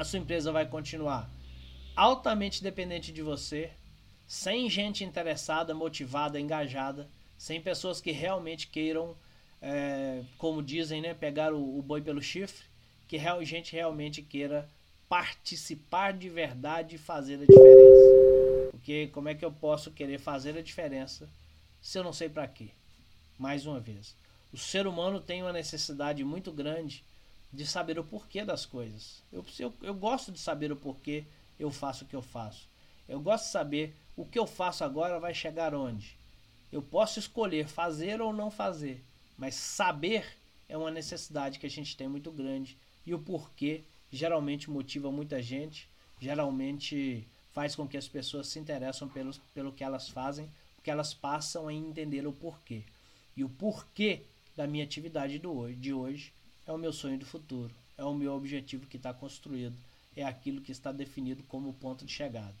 a sua empresa vai continuar altamente dependente de você, sem gente interessada, motivada, engajada, sem pessoas que realmente queiram, é, como dizem, né, pegar o, o boi pelo chifre, que real, gente realmente queira participar de verdade e fazer a diferença. Porque como é que eu posso querer fazer a diferença se eu não sei para quê? Mais uma vez, o ser humano tem uma necessidade muito grande de saber o porquê das coisas. Eu, eu, eu gosto de saber o porquê eu faço o que eu faço. Eu gosto de saber o que eu faço agora vai chegar onde. Eu posso escolher fazer ou não fazer, mas saber é uma necessidade que a gente tem muito grande e o porquê geralmente motiva muita gente, geralmente faz com que as pessoas se interessem pelo, pelo que elas fazem, porque elas passam a entender o porquê. E o porquê da minha atividade do de hoje é o meu sonho do futuro, é o meu objetivo que está construído, é aquilo que está definido como ponto de chegada.